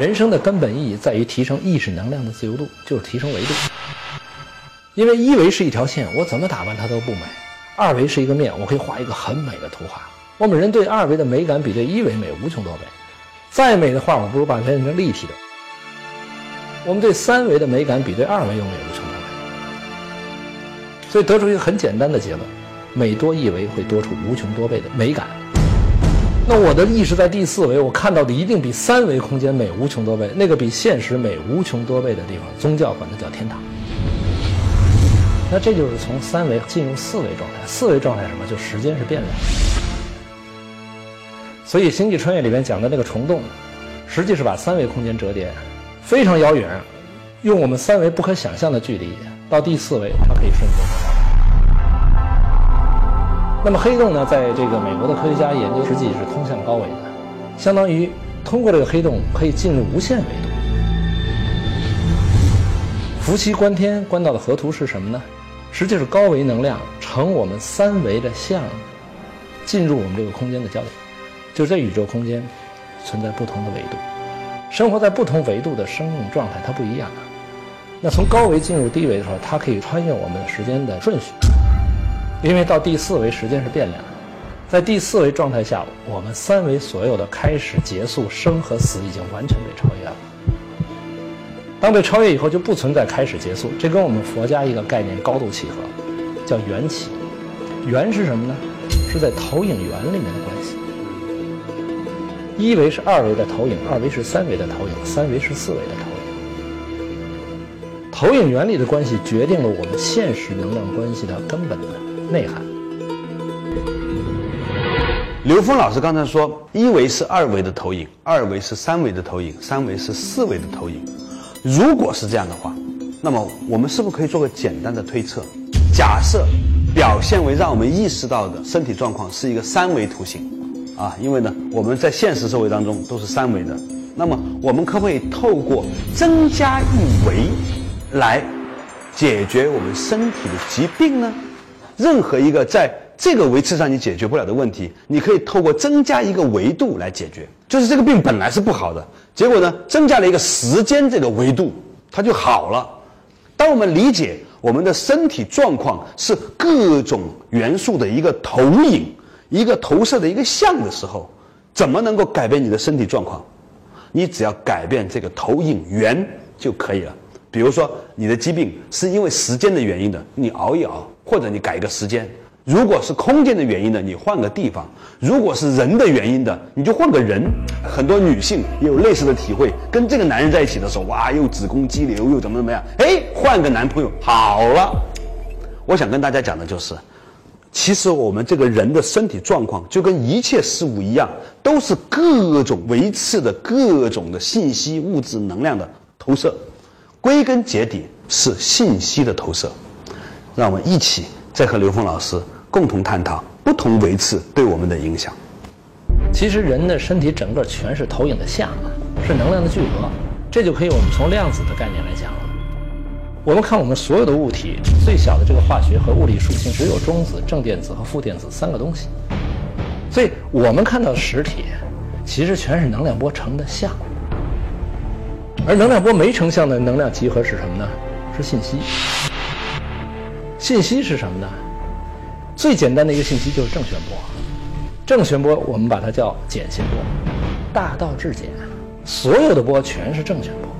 人生的根本意义在于提升意识能量的自由度，就是提升维度。因为一维是一条线，我怎么打扮它都不美；二维是一个面，我可以画一个很美的图画。我们人对二维的美感比对一维美无穷多倍，再美的画，我不如把它变成立体的。我们对三维的美感比对二维又美无穷多倍，所以得出一个很简单的结论：每多一维会多出无穷多倍的美感。那我的意识在第四维，我看到的一定比三维空间美无穷多倍。那个比现实美无穷多倍的地方，宗教管它叫天堂。那这就是从三维进入四维状态。四维状态什么？就时间是变量。所以《星际穿越》里面讲的那个虫洞，实际是把三维空间折叠，非常遥远，用我们三维不可想象的距离到第四维，它可以瞬间。那么黑洞呢，在这个美国的科学家研究，实际是通向高维的，相当于通过这个黑洞可以进入无限维度。伏羲观天观到的河图是什么呢？实际是高维能量乘我们三维的像，进入我们这个空间的焦点。就在宇宙空间存在不同的维度，生活在不同维度的生命状态它不一样。那从高维进入低维的时候，它可以穿越我们时间的顺序。因为到第四维时间是变量，在第四维状态下，我们三维所有的开始、结束、生和死已经完全被超越了。当被超越以后，就不存在开始、结束，这跟我们佛家一个概念高度契合，叫缘起。缘是什么呢？是在投影源里面的关系。一维是二维的投影，二维是三维的投影，三维是四维的投影。投影原理的关系决定了我们现实能量关系的根本的。内涵。刘峰老师刚才说，一维是二维的投影，二维是三维的投影，三维是四维的投影。如果是这样的话，那么我们是不是可以做个简单的推测？假设表现为让我们意识到的身体状况是一个三维图形，啊，因为呢我们在现实社会当中都是三维的，那么我们可不可以透过增加一维来解决我们身体的疾病呢？任何一个在这个维次上你解决不了的问题，你可以透过增加一个维度来解决。就是这个病本来是不好的，结果呢，增加了一个时间这个维度，它就好了。当我们理解我们的身体状况是各种元素的一个投影、一个投射的一个像的时候，怎么能够改变你的身体状况？你只要改变这个投影源就可以了。比如说，你的疾病是因为时间的原因的，你熬一熬，或者你改个时间；如果是空间的原因的，你换个地方；如果是人的原因的，你就换个人。很多女性也有类似的体会，跟这个男人在一起的时候，哇，又子宫肌瘤，又怎么怎么样？哎，换个男朋友好了。我想跟大家讲的就是，其实我们这个人的身体状况，就跟一切事物一样，都是各种维次的各种的信息、物质、能量的投射。归根结底是信息的投射，让我们一起再和刘峰老师共同探讨不同维次对我们的影响。其实人的身体整个全是投影的像，是能量的聚合，这就可以我们从量子的概念来讲了。我们看我们所有的物体，最小的这个化学和物理属性只有中子、正电子和负电子三个东西，所以我们看到实体，其实全是能量波成的像。而能量波没成像的能量集合是什么呢？是信息。信息是什么呢？最简单的一个信息就是正弦波。正弦波我们把它叫简谐波，大道至简，所有的波全是正弦波。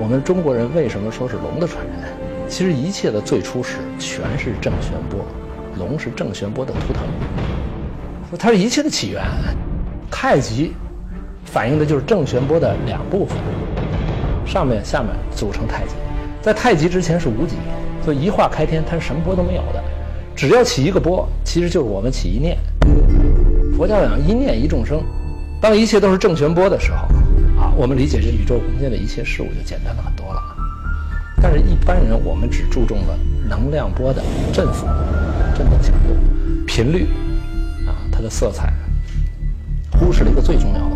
我们中国人为什么说是龙的传人？其实一切的最初始全是正弦波，龙是正弦波的图腾，它是一切的起源。太极。反映的就是正弦波的两部分，上面、下面组成太极。在太极之前是无极，所以一化开天，它是什么波都没有的。只要起一个波，其实就是我们起一念。佛教讲一念一众生，当一切都是正弦波的时候，啊，我们理解这宇宙空间的一切事物就简单了很多了。但是，一般人我们只注重了能量波的振幅、振动强度、频率，啊，它的色彩，忽视了一个最重要的。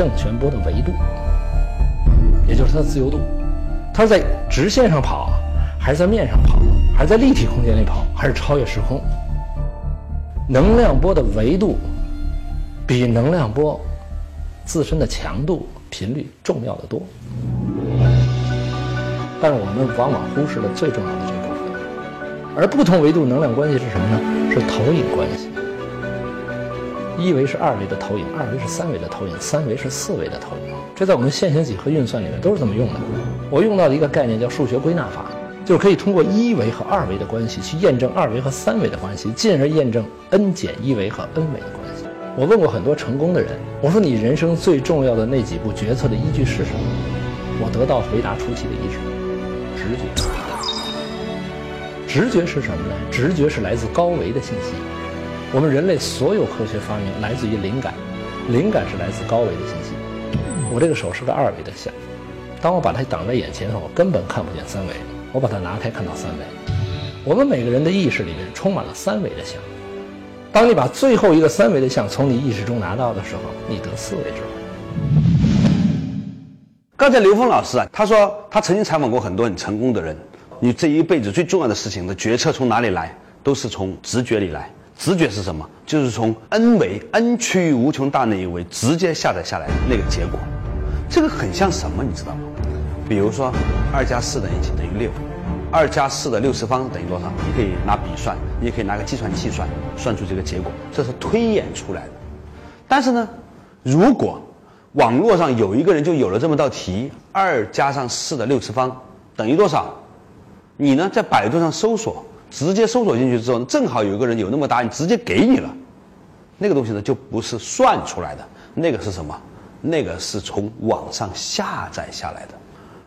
正弦波的维度，也就是它的自由度，它是在直线上跑，还是在面上跑，还是在立体空间里跑，还是超越时空？能量波的维度比能量波自身的强度、频率重要的多。但是我们往往忽视了最重要的这部分，而不同维度能量关系是什么呢？是投影关系。一维是二维的投影，二维是三维的投影，三维是四维的投影。这在我们线性几何运算里面都是这么用的。我用到的一个概念叫数学归纳法，就是可以通过一维和二维的关系去验证二维和三维的关系，进而验证 n 减一维和 n 维的关系。我问过很多成功的人，我说你人生最重要的那几步决策的依据是什么？我得到回答出奇的一致。直觉，直觉是什么呢？直觉是来自高维的信息。我们人类所有科学发明来自于灵感，灵感是来自高维的信息。我这个手是个二维的像，当我把它挡在眼前后，根本看不见三维。我把它拿开，看到三维。我们每个人的意识里面充满了三维的像。当你把最后一个三维的像从你意识中拿到的时候，你得四维智慧。刚才刘峰老师啊，他说他曾经采访过很多很成功的人，你这一辈子最重要的事情的决策从哪里来？都是从直觉里来。直觉是什么？就是从 n 维 n 趋于无穷大那一维直接下载下来那个结果。这个很像什么？你知道吗？比如说，二加四等于几？等于六。二加四的六次方等于多少？你可以拿笔算，你也可以拿个计算器算，算出这个结果。这是推演出来的。但是呢，如果网络上有一个人就有了这么道题：二加上四的六次方等于多少？你呢，在百度上搜索，直接搜索进去之后，正好有一个人有那么答案，直接给你了。那个东西呢，就不是算出来的，那个是什么？那个是从网上下载下来的。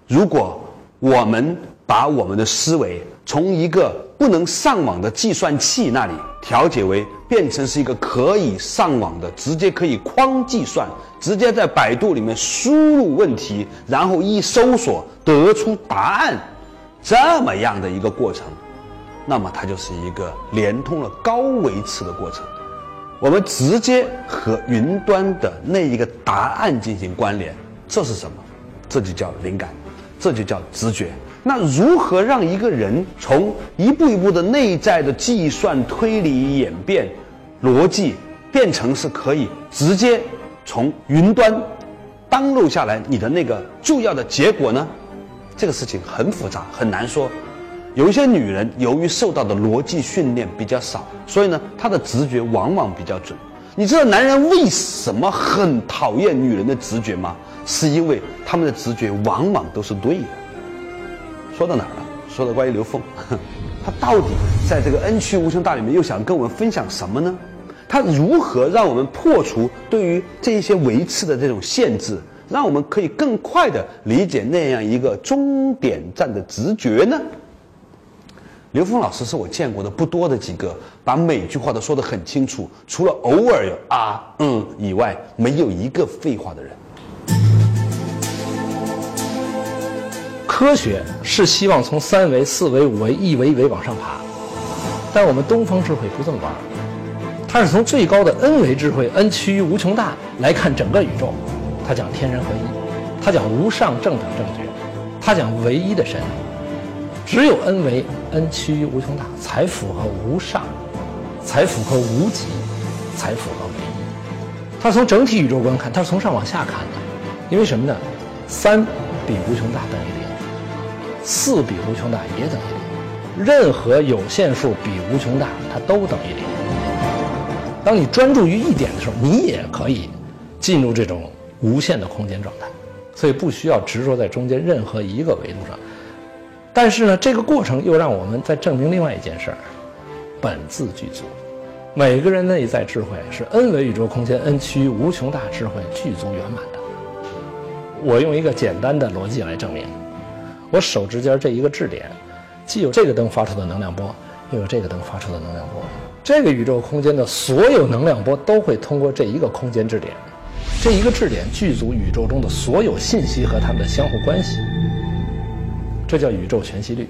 如果我们把我们的思维从一个不能上网的计算器那里调节为变成是一个可以上网的，直接可以框计算，直接在百度里面输入问题，然后一搜索得出答案，这么样的一个过程，那么它就是一个连通了高维次的过程。我们直接和云端的那一个答案进行关联，这是什么？这就叫灵感，这就叫直觉。那如何让一个人从一步一步的内在的计算、推理、演变、逻辑，变成是可以直接从云端登录下来你的那个重要的结果呢？这个事情很复杂，很难说。有一些女人由于受到的逻辑训练比较少，所以呢，她的直觉往往比较准。你知道男人为什么很讨厌女人的直觉吗？是因为他们的直觉往往都是对的。说到哪儿了？说到关于刘峰，他到底在这个 N 区无穷大里面又想跟我们分享什么呢？他如何让我们破除对于这一些维次的这种限制，让我们可以更快的理解那样一个终点站的直觉呢？刘峰老师是我见过的不多的几个把每句话都说得很清楚，除了偶尔有啊嗯以外，没有一个废话的人。科学是希望从三维、四维、五维一维一维往上爬，但我们东方智慧不这么玩，它是从最高的 n 维智慧 n 趋于无穷大来看整个宇宙，它讲天人合一，它讲无上正等正觉，它讲唯一的神，只有 n 为 n 趋于无穷大才符合无上，才符合无极，才符合唯一。它从整体宇宙观看，它是从上往下看的，因为什么呢？三比无穷大等于零。四比无穷大也等于零，任何有限数比无穷大，它都等于零。当你专注于一点的时候，你也可以进入这种无限的空间状态，所以不需要执着在中间任何一个维度上。但是呢，这个过程又让我们在证明另外一件事儿：本自具足。每个人内在智慧是 n 维宇宙空间 n 趋无穷大智慧具足圆满的。我用一个简单的逻辑来证明。我手指尖这一个质点，既有这个灯发出的能量波，又有这个灯发出的能量波。这个宇宙空间的所有能量波都会通过这一个空间质点，这一个质点具足宇宙中的所有信息和它们的相互关系。这叫宇宙全息律。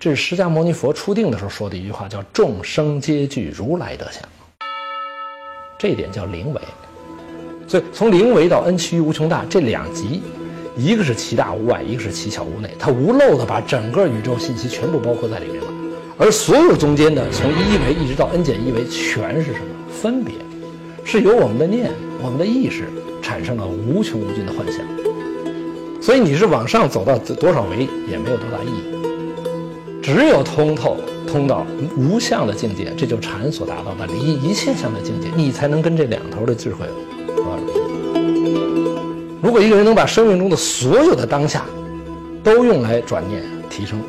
这是释迦牟尼佛初定的时候说的一句话，叫“众生皆具如来德相”。这一点叫零维。所以从零维到 n 趋于无穷大这两极。一个是其大无外，一个是其小无内，它无漏的把整个宇宙信息全部包括在里面了。而所有中间的，从一维一直到 n 减一维，全是什么？分别，是由我们的念我们的意识产生了无穷无尽的幻想。所以你是往上走到多少维也没有多大意义，只有通透通到无相的境界，这就禅所达到的离一切相的境界，你才能跟这两头的智慧合二为一。如果一个人能把生命中的所有的当下都用来转念提升，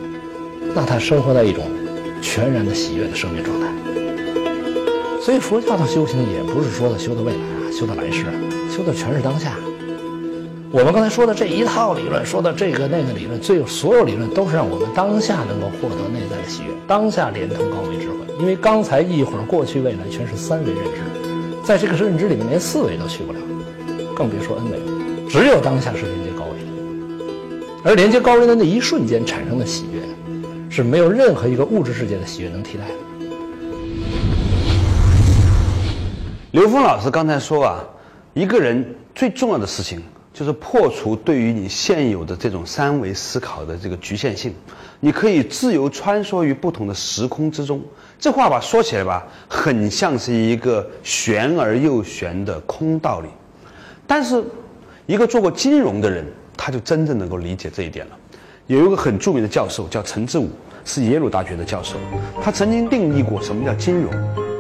那他生活在一种全然的喜悦的生命状态。所以佛教的修行也不是说的修的未来啊，修的来世，修的全是当下。我们刚才说的这一套理论，说的这个那个理论，最有所有理论都是让我们当下能够获得内在的喜悦，当下连通高维智慧。因为刚才一会儿过去未来全是三维认知，在这个认知里面连四维都去不了，更别说 n 维了。只有当下是连接高维的，而连接高维的那一瞬间产生的喜悦，是没有任何一个物质世界的喜悦能替代的。刘峰老师刚才说啊，一个人最重要的事情。就是破除对于你现有的这种三维思考的这个局限性，你可以自由穿梭于不同的时空之中。这话吧说起来吧，很像是一个玄而又玄的空道理。但是，一个做过金融的人，他就真正能够理解这一点了。有一个很著名的教授叫陈志武，是耶鲁大学的教授。他曾经定义过什么叫金融。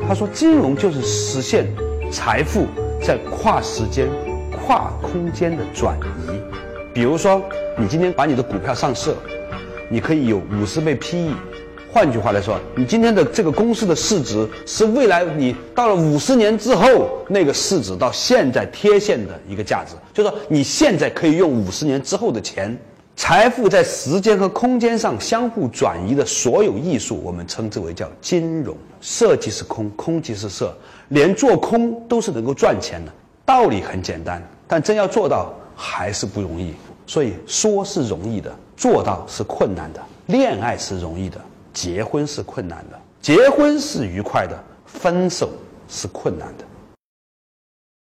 他说，金融就是实现财富在跨时间。跨空间的转移，比如说，你今天把你的股票上市了，你可以有五十倍 PE。换句话来说，你今天的这个公司的市值是未来你到了五十年之后那个市值到现在贴现的一个价值。就说你现在可以用五十年之后的钱，财富在时间和空间上相互转移的所有艺术，我们称之为叫金融。色即是空，空即是色，连做空都是能够赚钱的。道理很简单，但真要做到还是不容易。所以说是容易的，做到是困难的。恋爱是容易的，结婚是困难的。结婚是愉快的，分手是困难的。